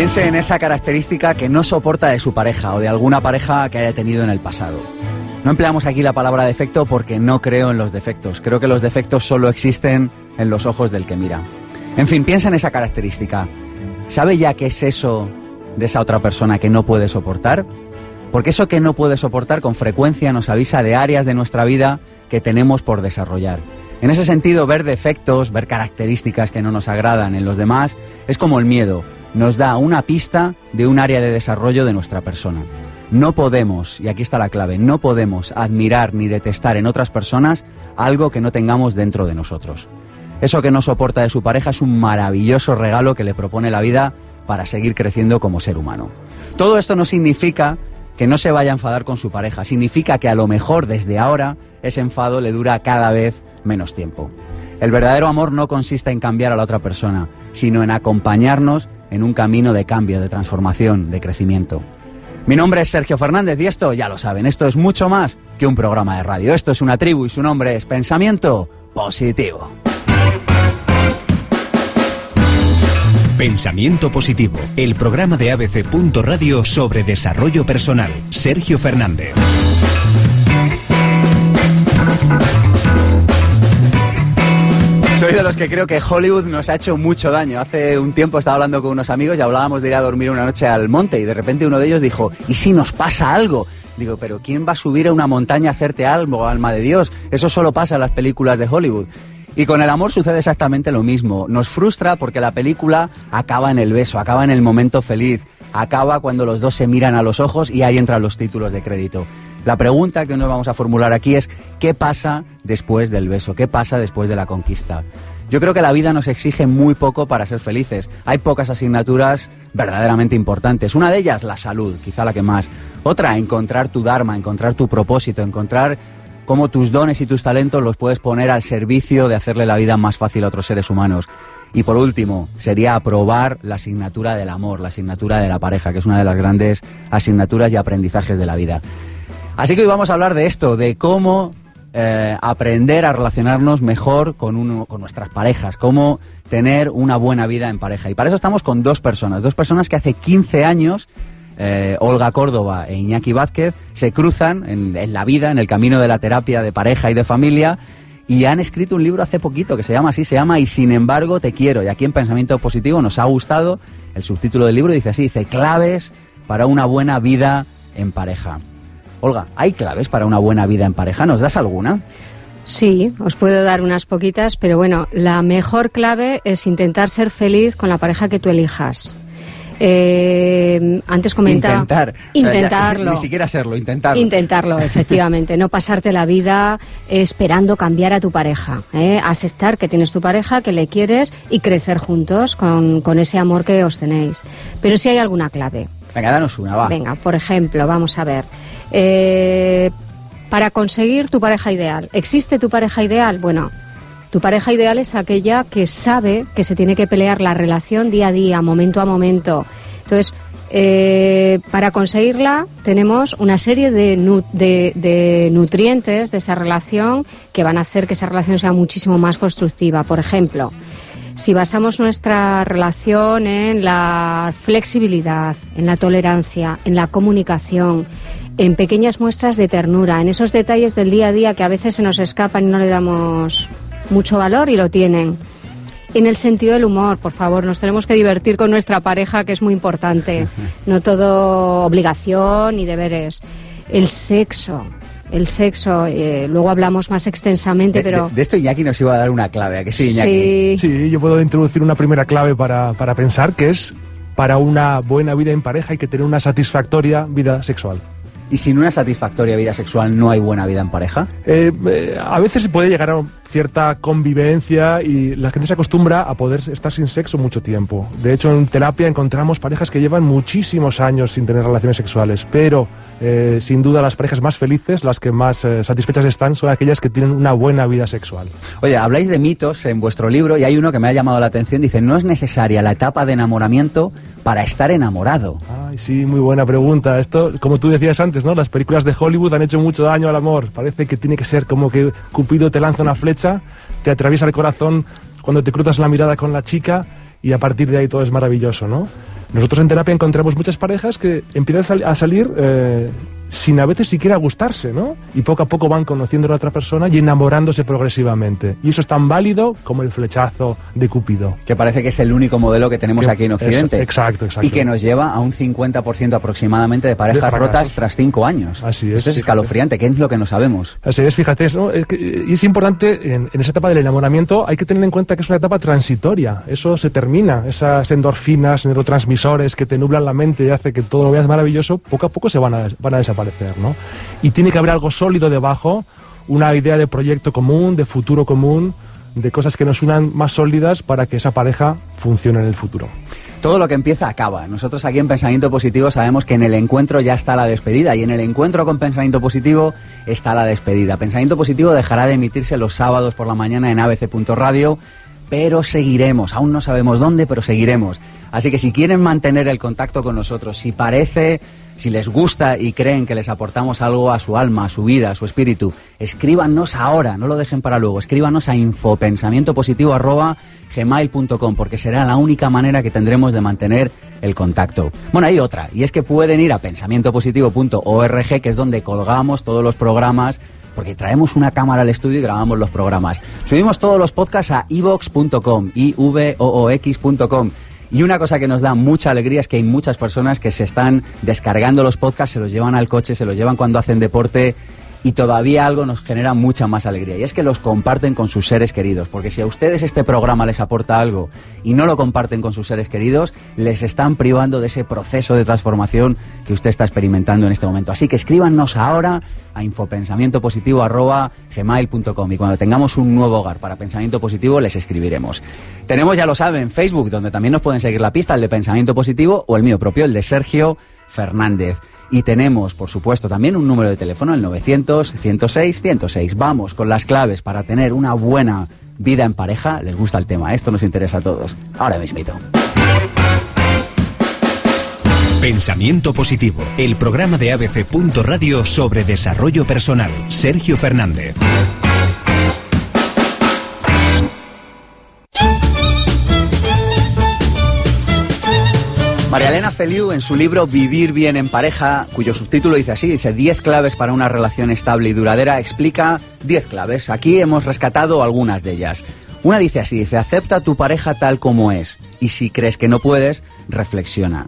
Piense en esa característica que no soporta de su pareja o de alguna pareja que haya tenido en el pasado. No empleamos aquí la palabra defecto porque no creo en los defectos. Creo que los defectos solo existen en los ojos del que mira. En fin, piensa en esa característica. ¿Sabe ya qué es eso de esa otra persona que no puede soportar? Porque eso que no puede soportar con frecuencia nos avisa de áreas de nuestra vida que tenemos por desarrollar. En ese sentido, ver defectos, ver características que no nos agradan en los demás, es como el miedo, nos da una pista de un área de desarrollo de nuestra persona. No podemos, y aquí está la clave, no podemos admirar ni detestar en otras personas algo que no tengamos dentro de nosotros. Eso que no soporta de su pareja es un maravilloso regalo que le propone la vida para seguir creciendo como ser humano. Todo esto no significa que no se vaya a enfadar con su pareja, significa que a lo mejor desde ahora ese enfado le dura cada vez menos tiempo. El verdadero amor no consiste en cambiar a la otra persona, sino en acompañarnos en un camino de cambio, de transformación, de crecimiento. Mi nombre es Sergio Fernández y esto, ya lo saben, esto es mucho más que un programa de radio. Esto es una tribu y su nombre es Pensamiento Positivo. Pensamiento Positivo, el programa de ABC. Radio sobre desarrollo personal. Sergio Fernández. Soy de los que creo que Hollywood nos ha hecho mucho daño. Hace un tiempo estaba hablando con unos amigos y hablábamos de ir a dormir una noche al monte y de repente uno de ellos dijo, ¿y si nos pasa algo? Digo, pero ¿quién va a subir a una montaña a hacerte algo, alma de Dios? Eso solo pasa en las películas de Hollywood. Y con el amor sucede exactamente lo mismo. Nos frustra porque la película acaba en el beso, acaba en el momento feliz, acaba cuando los dos se miran a los ojos y ahí entran los títulos de crédito. La pregunta que nos vamos a formular aquí es, ¿qué pasa después del beso? ¿Qué pasa después de la conquista? Yo creo que la vida nos exige muy poco para ser felices. Hay pocas asignaturas verdaderamente importantes. Una de ellas, la salud, quizá la que más. Otra, encontrar tu Dharma, encontrar tu propósito, encontrar cómo tus dones y tus talentos los puedes poner al servicio de hacerle la vida más fácil a otros seres humanos. Y por último, sería aprobar la asignatura del amor, la asignatura de la pareja, que es una de las grandes asignaturas y aprendizajes de la vida. Así que hoy vamos a hablar de esto, de cómo eh, aprender a relacionarnos mejor con, uno, con nuestras parejas, cómo tener una buena vida en pareja. Y para eso estamos con dos personas, dos personas que hace 15 años, eh, Olga Córdoba e Iñaki Vázquez, se cruzan en, en la vida, en el camino de la terapia de pareja y de familia, y han escrito un libro hace poquito que se llama así, se llama Y sin embargo te quiero. Y aquí en Pensamiento Positivo nos ha gustado el subtítulo del libro, dice así, dice claves para una buena vida en pareja. Olga, ¿hay claves para una buena vida en pareja? ¿Nos das alguna? Sí, os puedo dar unas poquitas, pero bueno, la mejor clave es intentar ser feliz con la pareja que tú elijas. Eh, antes comentaba. Intentar. Intentarlo. ni siquiera serlo, intentarlo. Intentarlo, efectivamente. no pasarte la vida esperando cambiar a tu pareja. ¿eh? Aceptar que tienes tu pareja, que le quieres y crecer juntos con, con ese amor que os tenéis. Pero si hay alguna clave. Venga, danos una, va. Venga, por ejemplo, vamos a ver. Eh, para conseguir tu pareja ideal. ¿Existe tu pareja ideal? Bueno, tu pareja ideal es aquella que sabe que se tiene que pelear la relación día a día, momento a momento. Entonces, eh, para conseguirla tenemos una serie de, de, nutrientes de esa relación que van a hacer que esa relación sea muchísimo más constructiva. Por ejemplo, si basamos nuestra relación en la flexibilidad, en la tolerancia, en la comunicación, en pequeñas muestras de ternura, en esos detalles del día a día que a veces se nos escapan y no le damos mucho valor y lo tienen. En el sentido del humor, por favor, nos tenemos que divertir con nuestra pareja, que es muy importante. No todo obligación y deberes. El sexo, el sexo, eh, luego hablamos más extensamente, pero... De, esto Iñaki nos iba a dar una clave, ¿a que sí, Iñaki? Sí, sí yo puedo introducir una primera clave para, para pensar, que es para una buena vida en pareja hay que tener una satisfactoria vida sexual. ¿Y sin una satisfactoria vida sexual no hay buena vida en pareja? Eh, eh, a veces se puede llegar a cierta convivencia y la gente se acostumbra a poder estar sin sexo mucho tiempo. De hecho, en terapia encontramos parejas que llevan muchísimos años sin tener relaciones sexuales, pero eh, sin duda las parejas más felices, las que más satisfechas están, son aquellas que tienen una buena vida sexual. Oye, habláis de mitos en vuestro libro y hay uno que me ha llamado la atención. Dice, no es necesaria la etapa de enamoramiento para estar enamorado. Ay, sí, muy buena pregunta. Esto, como tú decías antes, ¿no? Las películas de Hollywood han hecho mucho daño al amor. Parece que tiene que ser como que Cupido te lanza una flecha, te atraviesa el corazón cuando te cruzas la mirada con la chica y a partir de ahí todo es maravilloso, ¿no? Nosotros en terapia encontramos muchas parejas que empiezan a salir eh, sin a veces siquiera gustarse, ¿no? Y poco a poco van conociendo a la otra persona y enamorándose progresivamente. Y eso es tan válido como el flechazo de Cupido. Que parece que es el único modelo que tenemos aquí en Occidente. exacto, exacto. Y que nos lleva a un 50% aproximadamente de parejas rotas tras cinco años. Así es. Esto es escalofriante, ¿qué es lo que no sabemos? Así es, fíjate, ¿no? es y es importante, en, esa etapa del enamoramiento, hay que tener en cuenta que es una etapa transitoria. Eso se termina, esas endorfinas, neurotransmisores que te nublan la mente y hace que todo lo veas maravilloso, poco a poco se van a, van a desaparecer. Y tiene que haber algo sólido debajo, una idea de proyecto común, de futuro común, de cosas que nos unan más sólidas para que esa pareja funcione en el futuro. Todo lo que empieza acaba. Nosotros aquí en Pensamiento Positivo sabemos que en el encuentro ya está la despedida y en el encuentro con Pensamiento Positivo está la despedida. Pensamiento Positivo dejará de emitirse los sábados por la mañana en abc.radio, pero seguiremos. Aún no sabemos dónde, pero seguiremos. Así que si quieren mantener el contacto con nosotros, si parece si les gusta y creen que les aportamos algo a su alma, a su vida, a su espíritu, escríbanos ahora, no lo dejen para luego, escríbanos a infopensamientopositivo.gmail.com porque será la única manera que tendremos de mantener el contacto. Bueno, hay otra, y es que pueden ir a pensamientopositivo.org, que es donde colgamos todos los programas porque traemos una cámara al estudio y grabamos los programas. Subimos todos los podcasts a ivox.com, ivoox.com y una cosa que nos da mucha alegría es que hay muchas personas que se están descargando los podcasts, se los llevan al coche, se los llevan cuando hacen deporte y todavía algo nos genera mucha más alegría y es que los comparten con sus seres queridos, porque si a ustedes este programa les aporta algo y no lo comparten con sus seres queridos, les están privando de ese proceso de transformación que usted está experimentando en este momento. Así que escríbanos ahora a infopensamientopositivo.gmail.com y cuando tengamos un nuevo hogar para pensamiento positivo les escribiremos. Tenemos, ya lo saben, Facebook, donde también nos pueden seguir la pista, el de pensamiento positivo o el mío propio, el de Sergio Fernández. Y tenemos, por supuesto, también un número de teléfono, el 900-106-106. Vamos con las claves para tener una buena vida en pareja. Les gusta el tema, esto nos interesa a todos. Ahora mismito. Pensamiento Positivo, el programa de ABC. Radio sobre desarrollo personal. Sergio Fernández. María Elena Feliu, en su libro Vivir bien en pareja, cuyo subtítulo dice así, dice 10 claves para una relación estable y duradera, explica 10 claves. Aquí hemos rescatado algunas de ellas. Una dice así, dice, acepta tu pareja tal como es y si crees que no puedes, reflexiona.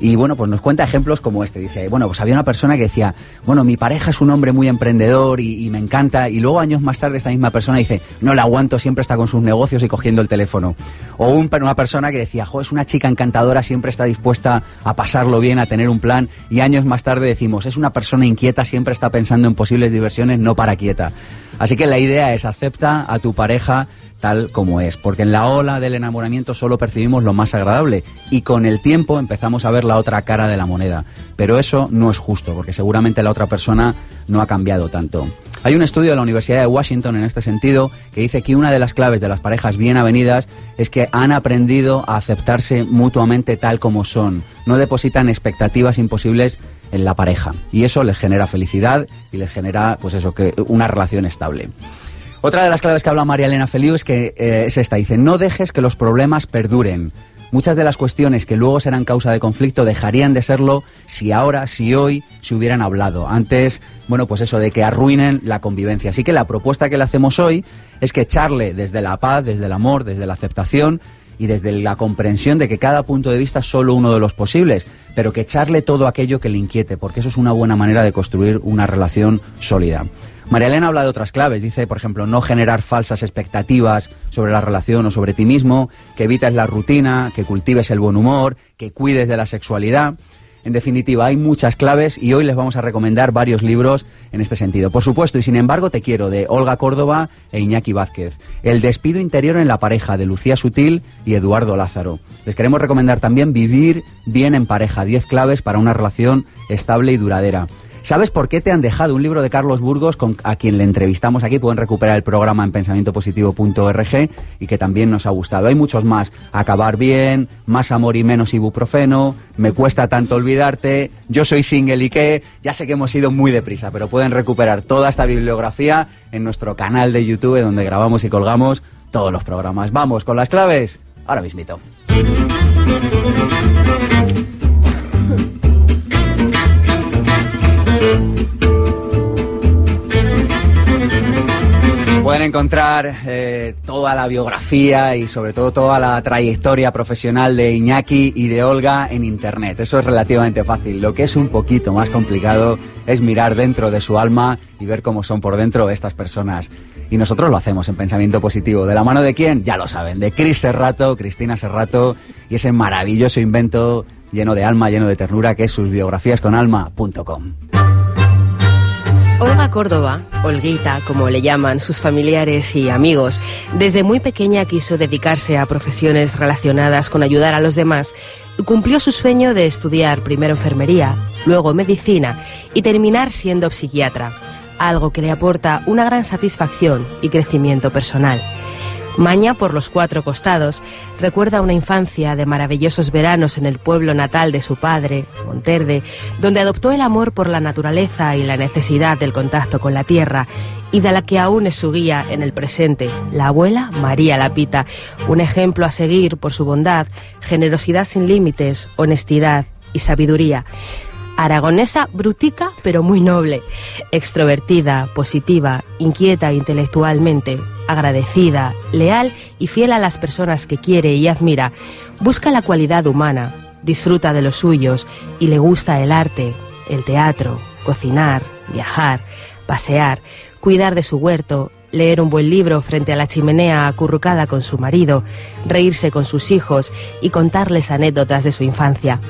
Y bueno, pues nos cuenta ejemplos como este. Dice, bueno, pues había una persona que decía, bueno, mi pareja es un hombre muy emprendedor y, me encanta. Y luego años más tarde esta misma persona dice, no la aguanto, siempre está con sus negocios y cogiendo el teléfono. O un, una persona que decía, jo, es una chica encantadora, siempre está dispuesta a pasarlo bien, a tener un plan. Y años más tarde decimos, es una persona inquieta, siempre está pensando en posibles diversiones, no para quieta. Así que la idea es acepta a tu pareja tal como es, porque en la ola del enamoramiento solo percibimos lo más agradable y con el tiempo empezamos a ver la otra cara de la moneda. Pero eso no es justo, porque seguramente la otra persona no ha cambiado tanto. Hay un estudio de la Universidad de Washington en este sentido que dice que una de las claves de las parejas bien avenidas es que han aprendido a aceptarse mutuamente tal como son, no depositan expectativas imposibles en la pareja y eso les genera felicidad y les genera pues eso que una relación estable. Otra de las claves que habla María Elena Feliu es que eh, es esta, dice, no dejes que los problemas perduren. Muchas de las cuestiones que luego serán causa de conflicto dejarían de serlo si ahora, si hoy se hubieran hablado. Antes, bueno, pues eso de que arruinen la convivencia. Así que la propuesta que le hacemos hoy es que echarle desde la paz, desde el amor, desde la aceptación y desde la comprensión de que cada punto de vista es solo uno de los posibles, pero que echarle todo aquello que le inquiete, porque eso es una buena manera de construir una relación sólida. María Elena habla de otras claves. Dice, por ejemplo, no generar falsas expectativas sobre la relación o sobre ti mismo, que evites la rutina, que cultives el buen humor, que cuides de la sexualidad. En definitiva, hay muchas claves y hoy les vamos a recomendar varios libros en este sentido. Por supuesto, y sin embargo te quiero, de Olga Córdoba e Iñaki Vázquez. El despido interior en la pareja, de Lucía Sutil y Eduardo Lázaro. Les queremos recomendar también Vivir bien en pareja, 10 claves para una relación estable y duradera. ¿Sabes por qué te han dejado? Un libro de Carlos Burgos, con, a quien le entrevistamos aquí. Pueden recuperar el programa en pensamientopositivo.org y que también nos ha gustado. Hay muchos más. Acabar bien, más amor y menos ibuprofeno, me cuesta tanto olvidarte, yo soy single y qué. Ya sé que hemos ido muy deprisa, pero pueden recuperar toda esta bibliografía en nuestro canal de YouTube donde grabamos y colgamos todos los programas. Vamos con las claves. ahora mismito. Pueden encontrar eh, toda la biografía y sobre todo toda la trayectoria profesional de Iñaki y de Olga en Internet. Eso es relativamente fácil. Lo que es un poquito más complicado es mirar dentro de su alma y ver cómo son por dentro estas personas. Y nosotros lo hacemos en Pensamiento Positivo. ¿De la mano de quién? Ya lo saben. De Cris Serrato, Cristina Serrato y ese maravilloso invento lleno de alma, lleno de ternura que es sus biografías con alma.com. Olga Córdoba, Olguita, como le llaman sus familiares y amigos, desde muy pequeña quiso dedicarse a profesiones relacionadas con ayudar a los demás cumplió su sueño de estudiar primero enfermería, luego medicina y terminar siendo psiquiatra, algo que le aporta una gran satisfacción y crecimiento personal. Maña por los cuatro costados. Recuerda una infancia de maravillosos veranos en el pueblo natal de su padre, Monterde, donde adoptó el amor por la naturaleza y la necesidad del contacto con la tierra, y de la que aún es su guía en el presente, la abuela María Lapita, un ejemplo a seguir por su bondad, generosidad sin límites, honestidad y sabiduría aragonesa brutica pero muy noble, extrovertida, positiva, inquieta intelectualmente, agradecida, leal y fiel a las personas que quiere y admira, busca la cualidad humana, disfruta de los suyos y le gusta el arte, el teatro, cocinar, viajar, pasear, cuidar de su huerto, leer un buen libro frente a la chimenea acurrucada con su marido, reírse con sus hijos y contarles anécdotas de su infancia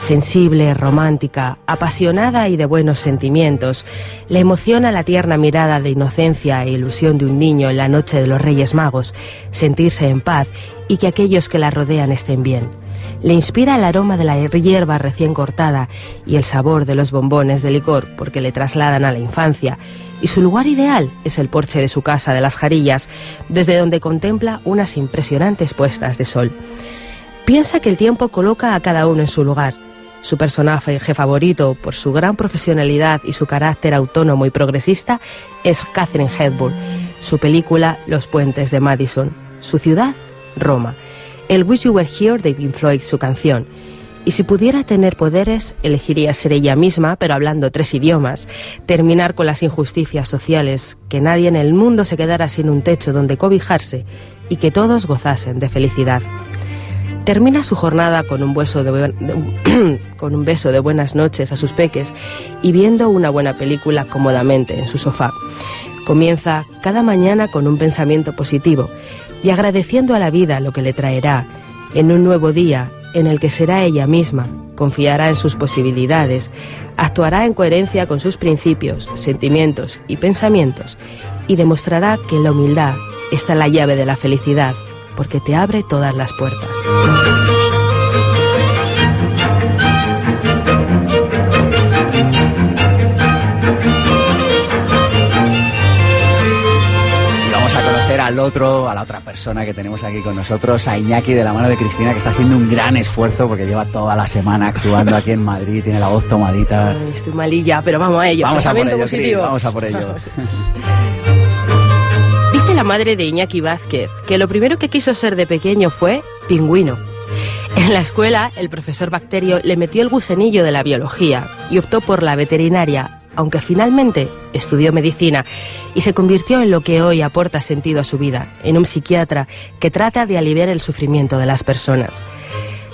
sensible, romántica, apasionada y de buenos sentimientos. Le emociona la tierna mirada de inocencia e ilusión de un niño en la noche de los Reyes Magos, sentirse en paz y que aquellos que la rodean estén bien. Le inspira el aroma de la hierba recién cortada y el sabor de los bombones de licor porque le trasladan a la infancia. Y su lugar ideal es el porche de su casa de las Jarillas, desde donde contempla unas impresionantes puestas de sol. Piensa que el tiempo coloca a cada uno en su lugar su personaje favorito, por su gran profesionalidad y su carácter autónomo y progresista, es Catherine Hepburn. Su película Los puentes de Madison. Su ciudad, Roma. El Wish You Were Here de Pink Floyd, su canción. Y si pudiera tener poderes, elegiría ser ella misma, pero hablando tres idiomas, terminar con las injusticias sociales, que nadie en el mundo se quedara sin un techo donde cobijarse y que todos gozasen de felicidad. Termina su jornada con un, beso de, buenas noches a sus peques y viendo una buena película cómodamente en su sofá. Comienza cada mañana con un pensamiento positivo y agradeciendo a la vida lo que le traerá en un nuevo día en el que será ella misma, confiará en sus posibilidades, actuará en coherencia con sus principios, sentimientos y pensamientos y demostrará que la humildad está la llave de la felicidad porque te abre todas las puertas. Y vamos a conocer al otro, a la otra persona que tenemos aquí con nosotros, a Iñaki de la mano de Cristina, que está haciendo un gran esfuerzo porque lleva toda la semana actuando aquí en Madrid, tiene la voz tomadita. estoy malilla, pero vamos a ello. Vamos a por ello, vamos a por ello. la madre de Iñaki Vázquez, que lo primero que quiso ser de pequeño fue pingüino. En la escuela, el profesor Bacterio le metió el gusanillo de la biología y optó por la veterinaria, aunque finalmente estudió medicina y se convirtió en lo que hoy aporta sentido a su vida, en un psiquiatra que trata de aliviar el sufrimiento de las personas.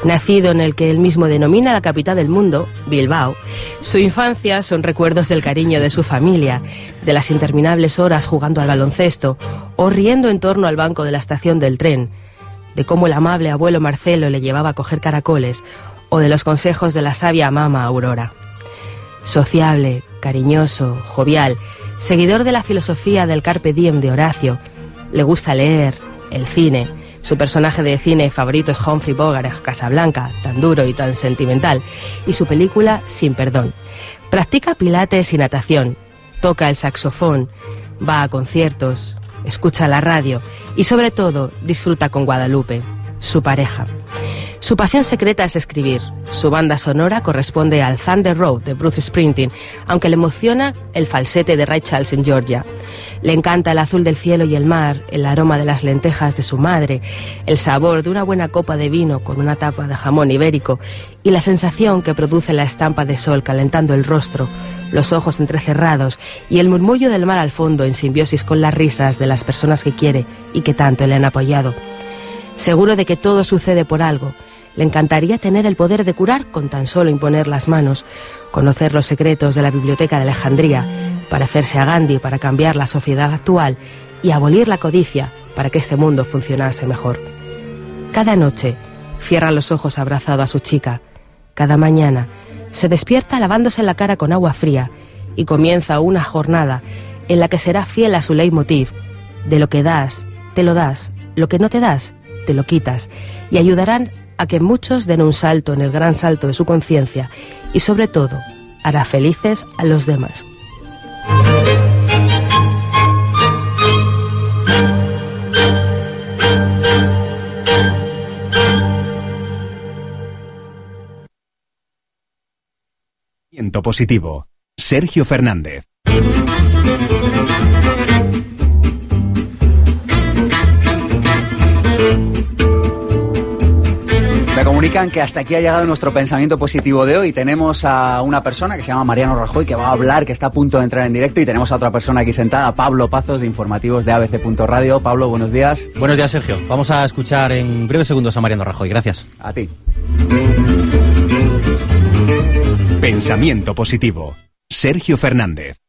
Nacido en el que él mismo denomina la capital del mundo, Bilbao, su infancia son recuerdos del cariño de su familia, de las interminables horas jugando al baloncesto o riendo en torno al banco de la estación del tren, de cómo el amable abuelo Marcelo le llevaba a coger caracoles o de los consejos de la sabia mama Aurora. Sociable, cariñoso, jovial, seguidor de la filosofía del carpe diem de Horacio, le gusta leer, el cine, su personaje de cine favorito es Humphrey Bogart, Casablanca, tan duro y tan sentimental, y su película Sin Perdón. Practica pilates y natación, toca el saxofón, va a conciertos, escucha la radio y sobre todo disfruta con Guadalupe, su pareja. Su pasión secreta es escribir. Su banda sonora corresponde al Thunder Road de Bruce Springsteen, aunque le emociona el falsete de Ray Charles en Georgia. Le encanta el azul del cielo y el mar, el aroma de las lentejas de su madre, el sabor de una buena copa de vino con una tapa de jamón ibérico y la sensación que produce la estampa de sol calentando el rostro, los ojos entrecerrados y el murmullo del mar al fondo en simbiosis con las risas de las personas que quiere y que tanto le han apoyado. Seguro de que todo sucede por algo, le encantaría tener el poder de curar con tan solo imponer las manos, conocer los secretos de la Biblioteca de Alejandría, para hacerse a Gandhi para cambiar la sociedad actual y abolir la codicia para que este mundo funcionase mejor. Cada noche cierra los ojos abrazado a su chica. Cada mañana se despierta lavándose la cara con agua fría y comienza una jornada en la que será fiel a su leitmotiv. De lo que das, te lo das, lo que no te das, te lo quitas, y ayudarán a que muchos den un salto en el gran salto de su conciencia y sobre todo hará felices a los demás. positivo. Sergio Fernández. Que hasta aquí ha llegado nuestro pensamiento positivo de hoy. Tenemos a una persona que se llama Mariano Rajoy que va a hablar, que está a punto de entrar en directo y tenemos a otra persona aquí sentada, Pablo Pazos de Informativos de ABC.radio. Pablo, buenos días. Buenos días, Sergio. Vamos a escuchar en breves segundos a Mariano Rajoy. Gracias. A ti. Pensamiento positivo. Sergio Fernández.